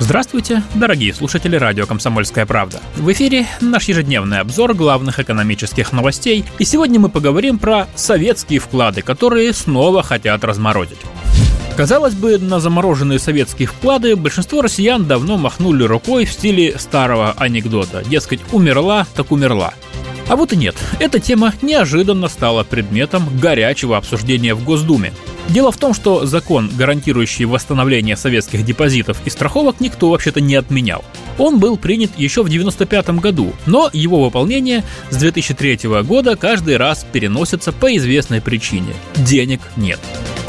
Здравствуйте, дорогие слушатели радио «Комсомольская правда». В эфире наш ежедневный обзор главных экономических новостей, и сегодня мы поговорим про советские вклады, которые снова хотят разморозить. Казалось бы, на замороженные советские вклады большинство россиян давно махнули рукой в стиле старого анекдота. Дескать, умерла, так умерла. А вот и нет. Эта тема неожиданно стала предметом горячего обсуждения в Госдуме. Дело в том, что закон, гарантирующий восстановление советских депозитов и страховок, никто вообще-то не отменял. Он был принят еще в 1995 году, но его выполнение с 2003 года каждый раз переносится по известной причине – денег нет.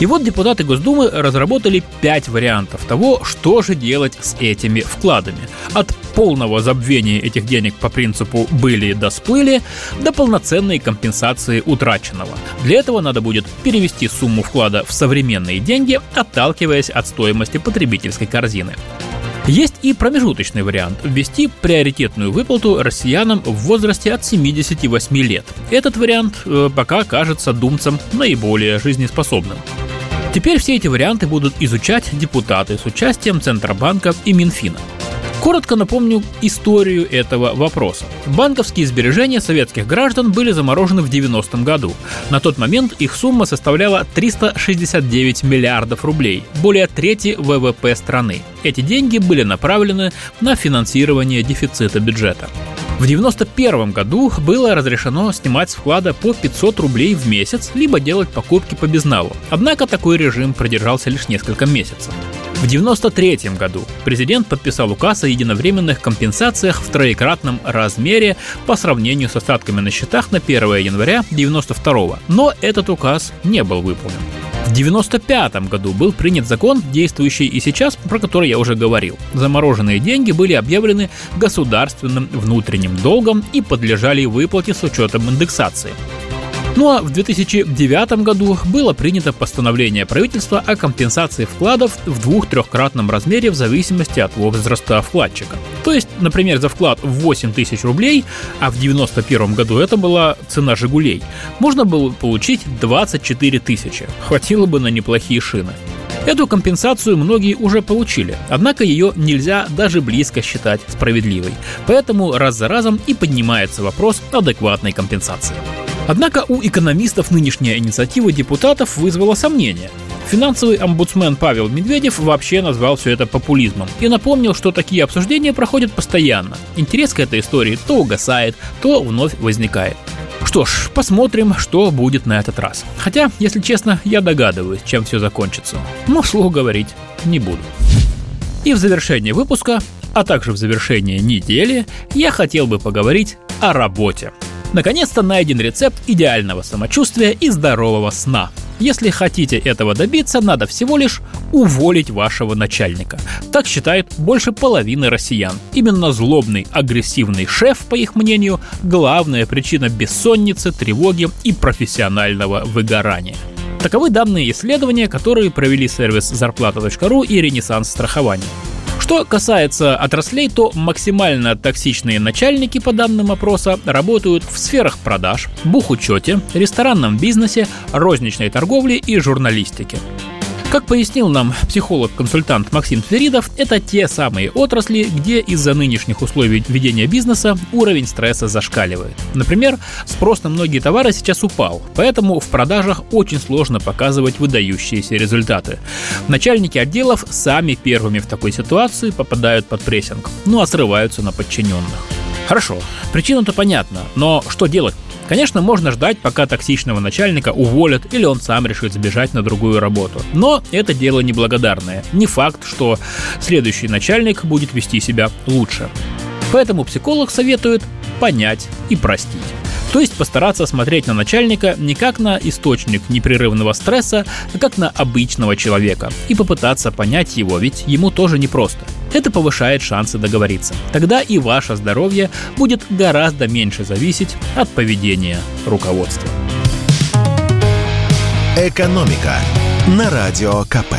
И вот депутаты Госдумы разработали пять вариантов того, что же делать с этими вкладами. От полного забвения этих денег по принципу «были да сплыли» до полноценной компенсации утраченного. Для этого надо будет перевести сумму вклада в современные деньги, отталкиваясь от стоимости потребительской корзины. Есть и промежуточный вариант – ввести приоритетную выплату россиянам в возрасте от 78 лет. Этот вариант э, пока кажется думцам наиболее жизнеспособным. Теперь все эти варианты будут изучать депутаты с участием Центробанка и Минфина. Коротко напомню историю этого вопроса. Банковские сбережения советских граждан были заморожены в 90-м году. На тот момент их сумма составляла 369 миллиардов рублей, более трети ВВП страны. Эти деньги были направлены на финансирование дефицита бюджета. В 1991 году было разрешено снимать с вклада по 500 рублей в месяц, либо делать покупки по безналу. Однако такой режим продержался лишь несколько месяцев. В 1993 году президент подписал указ о единовременных компенсациях в троекратном размере по сравнению с остатками на счетах на 1 января 1992, но этот указ не был выполнен. В 1995 году был принят закон, действующий и сейчас, про который я уже говорил. Замороженные деньги были объявлены государственным внутренним долгом и подлежали выплате с учетом индексации. Ну а в 2009 году было принято постановление правительства о компенсации вкладов в двух-трехкратном размере в зависимости от возраста вкладчика. То есть, например, за вклад в 8 тысяч рублей, а в 91 году это была цена «Жигулей», можно было получить 24 тысячи. Хватило бы на неплохие шины. Эту компенсацию многие уже получили, однако ее нельзя даже близко считать справедливой. Поэтому раз за разом и поднимается вопрос адекватной компенсации. Однако у экономистов нынешняя инициатива депутатов вызвала сомнения. Финансовый омбудсмен Павел Медведев вообще назвал все это популизмом и напомнил, что такие обсуждения проходят постоянно. Интерес к этой истории то угасает, то вновь возникает. Что ж, посмотрим, что будет на этот раз. Хотя, если честно, я догадываюсь, чем все закончится. Но вслух говорить не буду. И в завершение выпуска, а также в завершение недели, я хотел бы поговорить о работе. Наконец-то найден рецепт идеального самочувствия и здорового сна. Если хотите этого добиться, надо всего лишь уволить вашего начальника. Так считает больше половины россиян. Именно злобный, агрессивный шеф, по их мнению, главная причина бессонницы, тревоги и профессионального выгорания. Таковы данные исследования, которые провели сервис зарплата.ру и Ренессанс страхования. Что касается отраслей, то максимально токсичные начальники, по данным опроса, работают в сферах продаж, бухучете, ресторанном бизнесе, розничной торговле и журналистике. Как пояснил нам психолог-консультант Максим Тверидов, это те самые отрасли, где из-за нынешних условий ведения бизнеса уровень стресса зашкаливает. Например, спрос на многие товары сейчас упал, поэтому в продажах очень сложно показывать выдающиеся результаты. Начальники отделов сами первыми в такой ситуации попадают под прессинг, ну а срываются на подчиненных. Хорошо, причина-то понятна, но что делать? Конечно, можно ждать, пока токсичного начальника уволят или он сам решит сбежать на другую работу. Но это дело неблагодарное. Не факт, что следующий начальник будет вести себя лучше. Поэтому психолог советует понять и простить. То есть постараться смотреть на начальника не как на источник непрерывного стресса, а как на обычного человека и попытаться понять его, ведь ему тоже непросто. Это повышает шансы договориться. Тогда и ваше здоровье будет гораздо меньше зависеть от поведения руководства. «Экономика» на Радио КП.